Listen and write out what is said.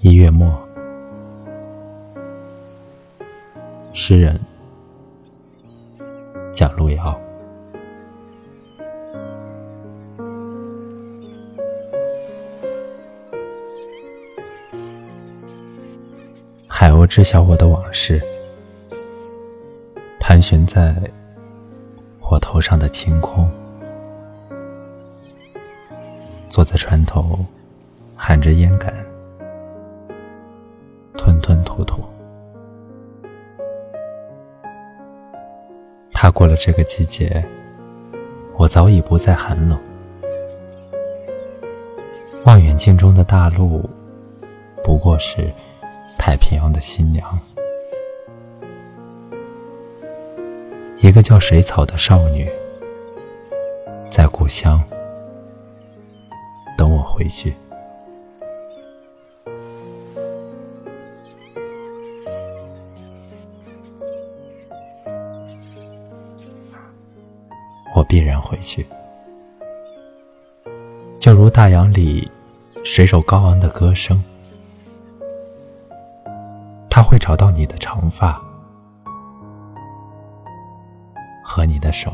一月末，诗人蒋路遥。海鸥知晓我的往事，盘旋在我头上的晴空。坐在船头，含着烟杆，吞吞吐吐。踏过了这个季节，我早已不再寒冷。望远镜中的大陆，不过是太平洋的新娘。一个叫水草的少女，在故乡。等我回去，我必然回去。就如大洋里水手高昂的歌声，他会找到你的长发和你的手。